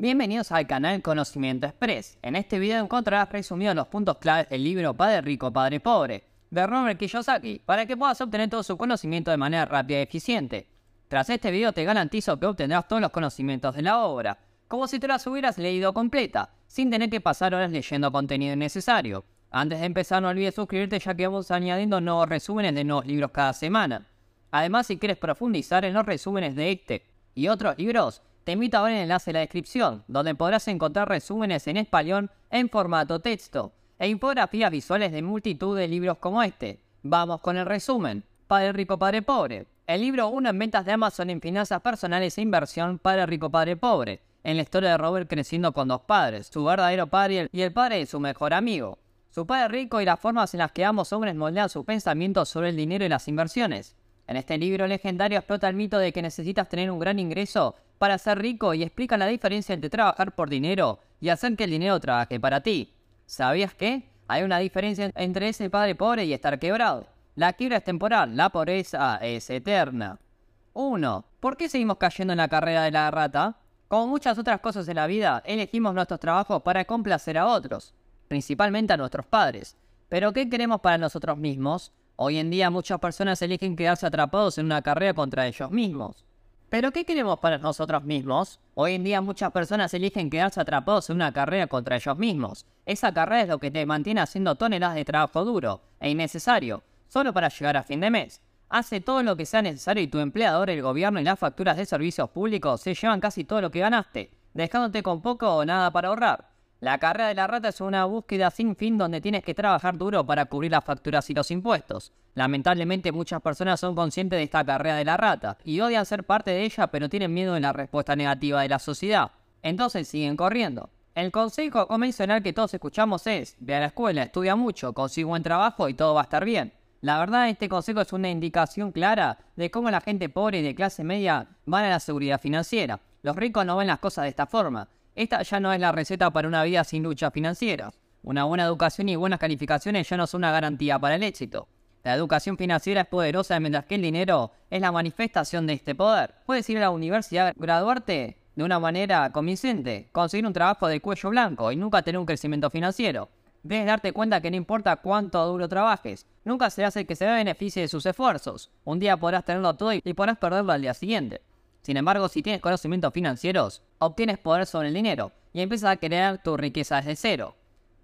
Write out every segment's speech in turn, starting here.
Bienvenidos al canal Conocimiento Express. En este video encontrarás resumidos los puntos claves del libro Padre Rico, Padre Pobre, de Robert Kiyosaki, para que puedas obtener todo su conocimiento de manera rápida y eficiente. Tras este video te garantizo que obtendrás todos los conocimientos de la obra, como si te las hubieras leído completa, sin tener que pasar horas leyendo contenido innecesario. Antes de empezar no olvides suscribirte ya que vamos añadiendo nuevos resúmenes de nuevos libros cada semana. Además, si quieres profundizar en los resúmenes de este y otros libros, te invito a ver el enlace en la descripción, donde podrás encontrar resúmenes en español en formato texto e infografías visuales de multitud de libros como este. Vamos con el resumen. Padre Rico, Padre Pobre. El libro 1 en ventas de Amazon en finanzas personales e inversión Padre Rico, Padre Pobre. En la historia de Robert creciendo con dos padres, su verdadero padre y el padre de su mejor amigo. Su padre rico y las formas en las que ambos hombres moldean sus pensamientos sobre el dinero y las inversiones. En este libro legendario explota el mito de que necesitas tener un gran ingreso para ser rico y explica la diferencia entre trabajar por dinero y hacer que el dinero trabaje para ti. ¿Sabías que? Hay una diferencia entre ese padre pobre y estar quebrado. La quiebra es temporal, la pobreza es eterna. 1. ¿Por qué seguimos cayendo en la carrera de la rata? Como muchas otras cosas en la vida, elegimos nuestros trabajos para complacer a otros, principalmente a nuestros padres. Pero ¿qué queremos para nosotros mismos? Hoy en día muchas personas eligen quedarse atrapados en una carrera contra ellos mismos. ¿Pero qué queremos para nosotros mismos? Hoy en día muchas personas eligen quedarse atrapados en una carrera contra ellos mismos. Esa carrera es lo que te mantiene haciendo toneladas de trabajo duro e innecesario, solo para llegar a fin de mes. Hace todo lo que sea necesario y tu empleador, el gobierno y las facturas de servicios públicos se llevan casi todo lo que ganaste, dejándote con poco o nada para ahorrar. La carrera de la rata es una búsqueda sin fin donde tienes que trabajar duro para cubrir las facturas y los impuestos. Lamentablemente muchas personas son conscientes de esta carrera de la rata y odian ser parte de ella pero tienen miedo de la respuesta negativa de la sociedad. Entonces siguen corriendo. El consejo convencional que todos escuchamos es, ve a la escuela, estudia mucho, consigue buen trabajo y todo va a estar bien. La verdad este consejo es una indicación clara de cómo la gente pobre y de clase media van a la seguridad financiera. Los ricos no ven las cosas de esta forma. Esta ya no es la receta para una vida sin lucha financiera. Una buena educación y buenas calificaciones ya no son una garantía para el éxito. La educación financiera es poderosa mientras que el dinero es la manifestación de este poder. Puedes ir a la universidad, graduarte de una manera convincente, conseguir un trabajo de cuello blanco y nunca tener un crecimiento financiero. Debes darte cuenta que no importa cuánto duro trabajes, nunca serás el que se beneficie de sus esfuerzos. Un día podrás tenerlo todo y podrás perderlo al día siguiente. Sin embargo, si tienes conocimientos financieros, obtienes poder sobre el dinero y empiezas a crear tu riqueza desde cero.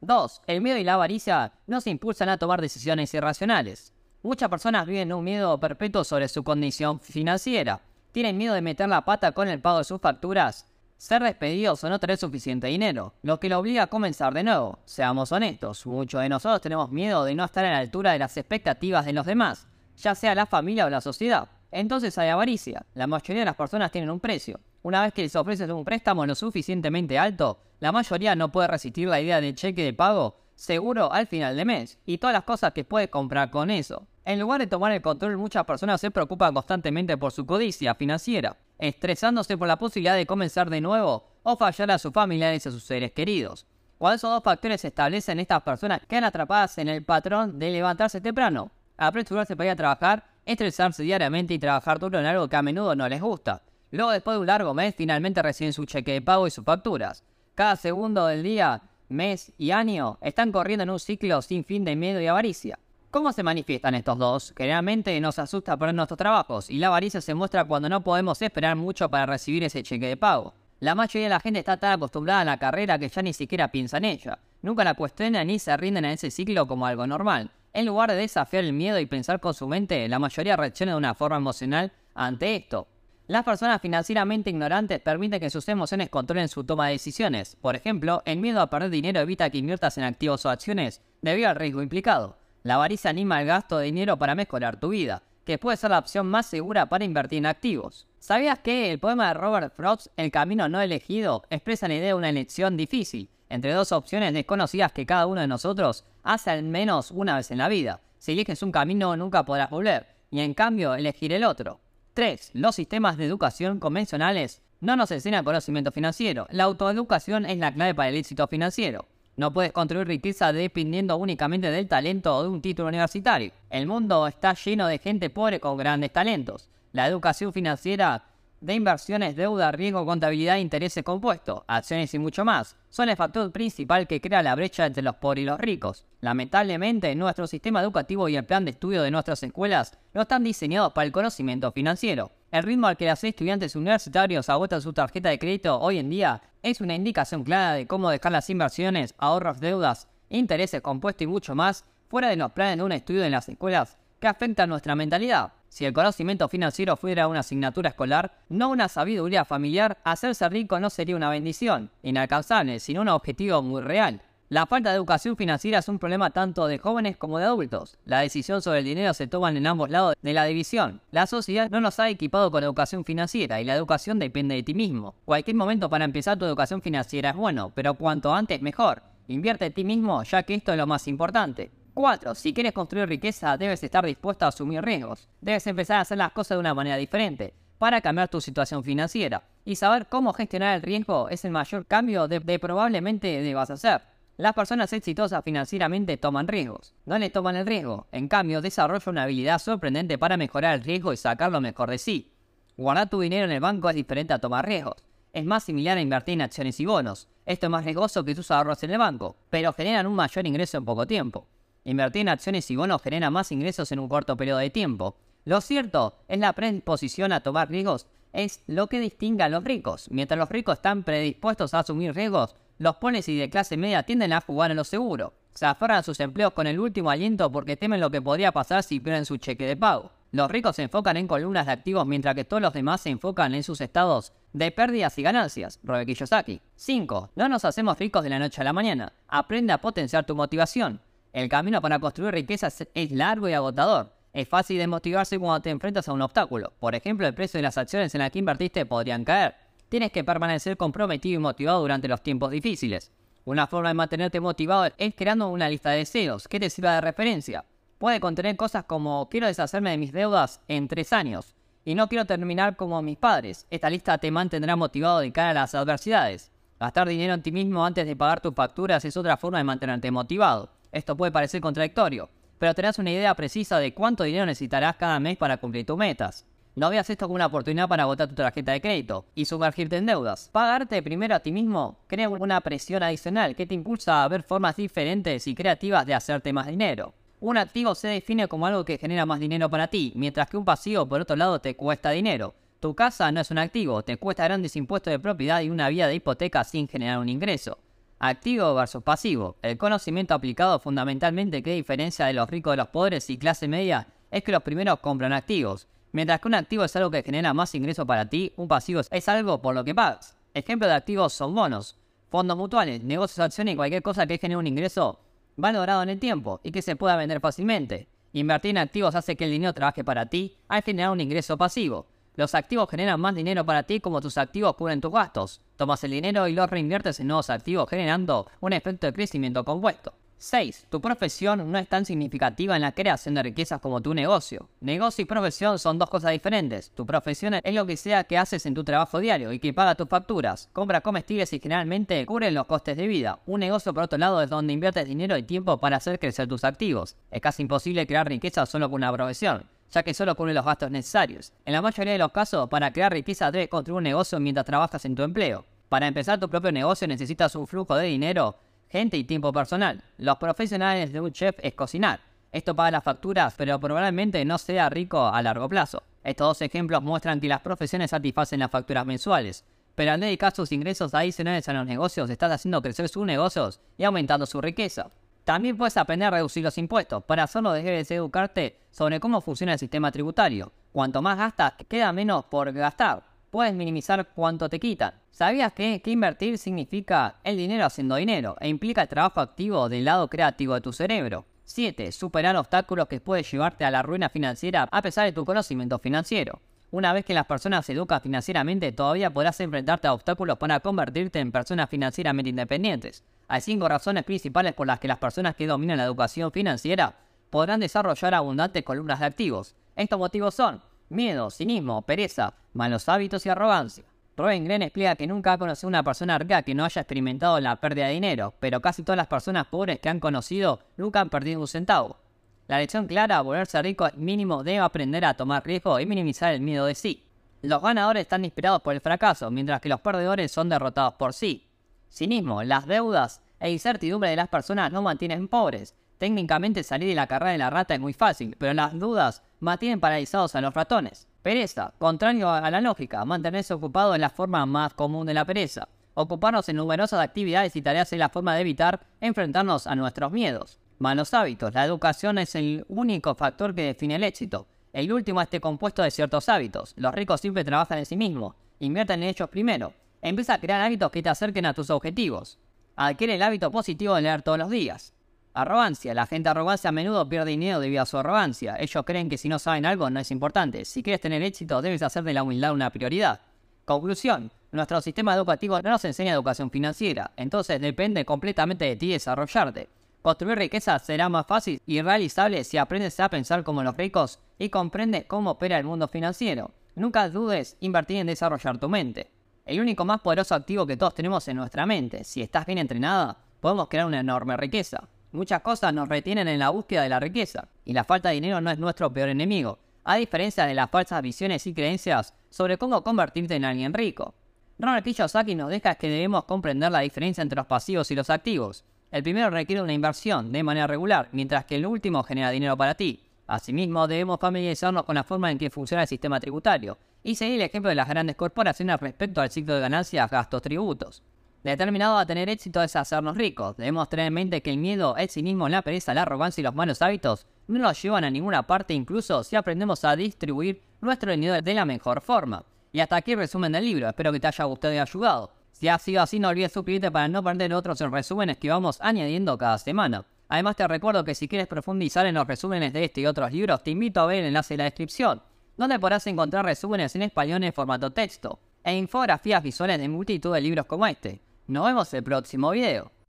2. El miedo y la avaricia nos impulsan a tomar decisiones irracionales. Muchas personas viven un miedo perpetuo sobre su condición financiera. Tienen miedo de meter la pata con el pago de sus facturas, ser despedidos o no tener suficiente dinero, lo que lo obliga a comenzar de nuevo. Seamos honestos, muchos de nosotros tenemos miedo de no estar a la altura de las expectativas de los demás, ya sea la familia o la sociedad. Entonces hay avaricia. La mayoría de las personas tienen un precio. Una vez que les ofreces un préstamo lo suficientemente alto, la mayoría no puede resistir la idea de cheque de pago seguro al final de mes y todas las cosas que puede comprar con eso. En lugar de tomar el control, muchas personas se preocupan constantemente por su codicia financiera, estresándose por la posibilidad de comenzar de nuevo o fallar a sus familiares y a sus seres queridos. Cuando esos dos factores establecen, estas personas quedan atrapadas en el patrón de levantarse temprano, apresurarse para ir a trabajar estresarse diariamente y trabajar duro en algo que a menudo no les gusta. Luego, después de un largo mes, finalmente reciben su cheque de pago y sus facturas. Cada segundo del día, mes y año están corriendo en un ciclo sin fin de miedo y avaricia. ¿Cómo se manifiestan estos dos? Generalmente nos asusta perder nuestros trabajos y la avaricia se muestra cuando no podemos esperar mucho para recibir ese cheque de pago. La mayoría de la gente está tan acostumbrada a la carrera que ya ni siquiera piensa en ella. Nunca la cuestionan ni se rinden a ese ciclo como algo normal. En lugar de desafiar el miedo y pensar con su mente, la mayoría reacciona de una forma emocional ante esto. Las personas financieramente ignorantes permiten que sus emociones controlen su toma de decisiones. Por ejemplo, el miedo a perder dinero evita que inviertas en activos o acciones debido al riesgo implicado. La avaricia anima el gasto de dinero para mejorar tu vida, que puede ser la opción más segura para invertir en activos. ¿Sabías que el poema de Robert Frost, El camino no elegido, expresa la idea de una elección difícil? entre dos opciones desconocidas que cada uno de nosotros hace al menos una vez en la vida. Si eliges un camino nunca podrás volver, y en cambio elegir el otro. 3. Los sistemas de educación convencionales no nos enseñan conocimiento financiero. La autoeducación es la clave para el éxito financiero. No puedes construir riqueza dependiendo únicamente del talento o de un título universitario. El mundo está lleno de gente pobre con grandes talentos. La educación financiera de inversiones, deuda, riesgo, contabilidad, intereses compuestos, acciones y mucho más. Son el factor principal que crea la brecha entre los pobres y los ricos. Lamentablemente, nuestro sistema educativo y el plan de estudio de nuestras escuelas no están diseñados para el conocimiento financiero. El ritmo al que los estudiantes universitarios agotan su tarjeta de crédito hoy en día es una indicación clara de cómo dejar las inversiones, ahorros, deudas, intereses compuestos y mucho más fuera de los planes de un estudio en las escuelas que afectan nuestra mentalidad. Si el conocimiento financiero fuera una asignatura escolar, no una sabiduría familiar, hacerse rico no sería una bendición, inalcanzable, sino un objetivo muy real. La falta de educación financiera es un problema tanto de jóvenes como de adultos. La decisión sobre el dinero se toma en ambos lados de la división. La sociedad no nos ha equipado con educación financiera y la educación depende de ti mismo. Cualquier momento para empezar tu educación financiera es bueno, pero cuanto antes mejor. Invierte en ti mismo ya que esto es lo más importante. 4. Si quieres construir riqueza, debes estar dispuesto a asumir riesgos. Debes empezar a hacer las cosas de una manera diferente para cambiar tu situación financiera. Y saber cómo gestionar el riesgo es el mayor cambio de, de probablemente debas hacer. Las personas exitosas financieramente toman riesgos, no le toman el riesgo, en cambio desarrollan una habilidad sorprendente para mejorar el riesgo y sacar lo mejor de sí. Guardar tu dinero en el banco es diferente a tomar riesgos. Es más similar a invertir en acciones y bonos. Esto es más riesgoso que tus ahorros en el banco, pero generan un mayor ingreso en poco tiempo. Invertir en acciones y bonos genera más ingresos en un corto periodo de tiempo. Lo cierto es la predisposición a tomar riesgos es lo que distingue a los ricos. Mientras los ricos están predispuestos a asumir riesgos, los y de clase media tienden a jugar en lo seguro. Se aferran a sus empleos con el último aliento porque temen lo que podría pasar si pierden su cheque de pago. Los ricos se enfocan en columnas de activos mientras que todos los demás se enfocan en sus estados de pérdidas y ganancias. Robert Kiyosaki. 5. No nos hacemos ricos de la noche a la mañana. Aprende a potenciar tu motivación. El camino para construir riquezas es largo y agotador. Es fácil desmotivarse cuando te enfrentas a un obstáculo. Por ejemplo, el precio de las acciones en las que invertiste podrían caer. Tienes que permanecer comprometido y motivado durante los tiempos difíciles. Una forma de mantenerte motivado es creando una lista de deseos que te sirva de referencia. Puede contener cosas como quiero deshacerme de mis deudas en tres años y no quiero terminar como mis padres. Esta lista te mantendrá motivado de cara a las adversidades. Gastar dinero en ti mismo antes de pagar tus facturas es otra forma de mantenerte motivado. Esto puede parecer contradictorio, pero tendrás una idea precisa de cuánto dinero necesitarás cada mes para cumplir tus metas. No veas esto como una oportunidad para agotar tu tarjeta de crédito y sumergirte en deudas. Pagarte primero a ti mismo crea una presión adicional que te impulsa a ver formas diferentes y creativas de hacerte más dinero. Un activo se define como algo que genera más dinero para ti, mientras que un pasivo por otro lado te cuesta dinero. Tu casa no es un activo, te cuesta grandes impuestos de propiedad y una vía de hipoteca sin generar un ingreso. Activo versus pasivo. El conocimiento aplicado fundamentalmente que diferencia de los ricos de los pobres y clase media es que los primeros compran activos, Mientras que un activo es algo que genera más ingreso para ti, un pasivo es algo por lo que pagas. Ejemplos de activos son bonos, fondos mutuales, negocios, acciones y cualquier cosa que genere un ingreso valorado en el tiempo y que se pueda vender fácilmente. Invertir en activos hace que el dinero trabaje para ti al generar un ingreso pasivo. Los activos generan más dinero para ti como tus activos cubren tus gastos. Tomas el dinero y lo reinviertes en nuevos activos generando un efecto de crecimiento compuesto. 6. Tu profesión no es tan significativa en la creación de riquezas como tu negocio. Negocio y profesión son dos cosas diferentes. Tu profesión es lo que sea que haces en tu trabajo diario y que paga tus facturas, compra comestibles y generalmente cubren los costes de vida. Un negocio, por otro lado, es donde inviertes dinero y tiempo para hacer crecer tus activos. Es casi imposible crear riqueza solo con una profesión ya que solo cubre los gastos necesarios. En la mayoría de los casos, para crear riqueza debes construir un negocio mientras trabajas en tu empleo. Para empezar tu propio negocio necesitas un flujo de dinero gente y tiempo personal. Los profesionales de un chef es cocinar. Esto paga las facturas, pero probablemente no sea rico a largo plazo. Estos dos ejemplos muestran que las profesiones satisfacen las facturas mensuales, pero al dedicar sus ingresos adicionales a los negocios, estás haciendo crecer sus negocios y aumentando su riqueza. También puedes aprender a reducir los impuestos. Para hacerlo debes educarte sobre cómo funciona el sistema tributario. Cuanto más gastas, queda menos por gastar puedes minimizar cuánto te quitan. ¿Sabías que, que, invertir significa el dinero haciendo dinero e implica el trabajo activo del lado creativo de tu cerebro? 7. Superar obstáculos que pueden llevarte a la ruina financiera a pesar de tu conocimiento financiero. Una vez que las personas se educan financieramente, todavía podrás enfrentarte a obstáculos para convertirte en personas financieramente independientes. Hay cinco razones principales por las que las personas que dominan la educación financiera podrán desarrollar abundantes columnas de activos. Estos motivos son miedo, cinismo, pereza, malos hábitos y arrogancia. Robin Gren explica que nunca ha conocido una persona rica que no haya experimentado la pérdida de dinero, pero casi todas las personas pobres que han conocido nunca han perdido un centavo. La lección clara, volverse rico mínimo debe aprender a tomar riesgo y minimizar el miedo de sí. Los ganadores están inspirados por el fracaso, mientras que los perdedores son derrotados por sí. Cinismo, las deudas e incertidumbre de las personas no mantienen pobres. Técnicamente salir de la carrera de la rata es muy fácil, pero las dudas mantienen paralizados a los ratones. Pereza, contrario a la lógica, mantenerse ocupado es la forma más común de la pereza. Ocuparnos en numerosas actividades y tareas es la forma de evitar enfrentarnos a nuestros miedos. Malos hábitos. La educación es el único factor que define el éxito. El último esté compuesto de ciertos hábitos. Los ricos siempre trabajan en sí mismos. Invierten en ellos primero. Empieza a crear hábitos que te acerquen a tus objetivos. Adquiere el hábito positivo de leer todos los días. Arrogancia. La gente arrogancia a menudo pierde dinero debido a su arrogancia. Ellos creen que si no saben algo no es importante. Si quieres tener éxito debes hacer de la humildad una prioridad. Conclusión. Nuestro sistema educativo no nos enseña educación financiera, entonces depende completamente de ti desarrollarte. Construir riqueza será más fácil y realizable si aprendes a pensar como los ricos y comprendes cómo opera el mundo financiero. Nunca dudes invertir en desarrollar tu mente. El único más poderoso activo que todos tenemos en nuestra mente. Si estás bien entrenada, podemos crear una enorme riqueza. Muchas cosas nos retienen en la búsqueda de la riqueza, y la falta de dinero no es nuestro peor enemigo, a diferencia de las falsas visiones y creencias sobre cómo convertirte en alguien rico. Ronald Kiyosaki nos deja que debemos comprender la diferencia entre los pasivos y los activos. El primero requiere una inversión de manera regular, mientras que el último genera dinero para ti. Asimismo, debemos familiarizarnos con la forma en que funciona el sistema tributario y seguir el ejemplo de las grandes corporaciones respecto al ciclo de ganancias, gastos, tributos. Determinado a tener éxito es hacernos ricos. Debemos tener en mente que el miedo, el cinismo, la pereza, la arrogancia y los malos hábitos no nos llevan a ninguna parte, incluso si aprendemos a distribuir nuestro dinero de la mejor forma. Y hasta aquí el resumen del libro. Espero que te haya gustado y ayudado. Si ha sido así, no olvides suscribirte para no perder otros resúmenes que vamos añadiendo cada semana. Además te recuerdo que si quieres profundizar en los resúmenes de este y otros libros, te invito a ver el enlace en la descripción, donde podrás encontrar resúmenes en español en formato texto, e infografías visuales de multitud de libros como este. Nos vemos el próximo video.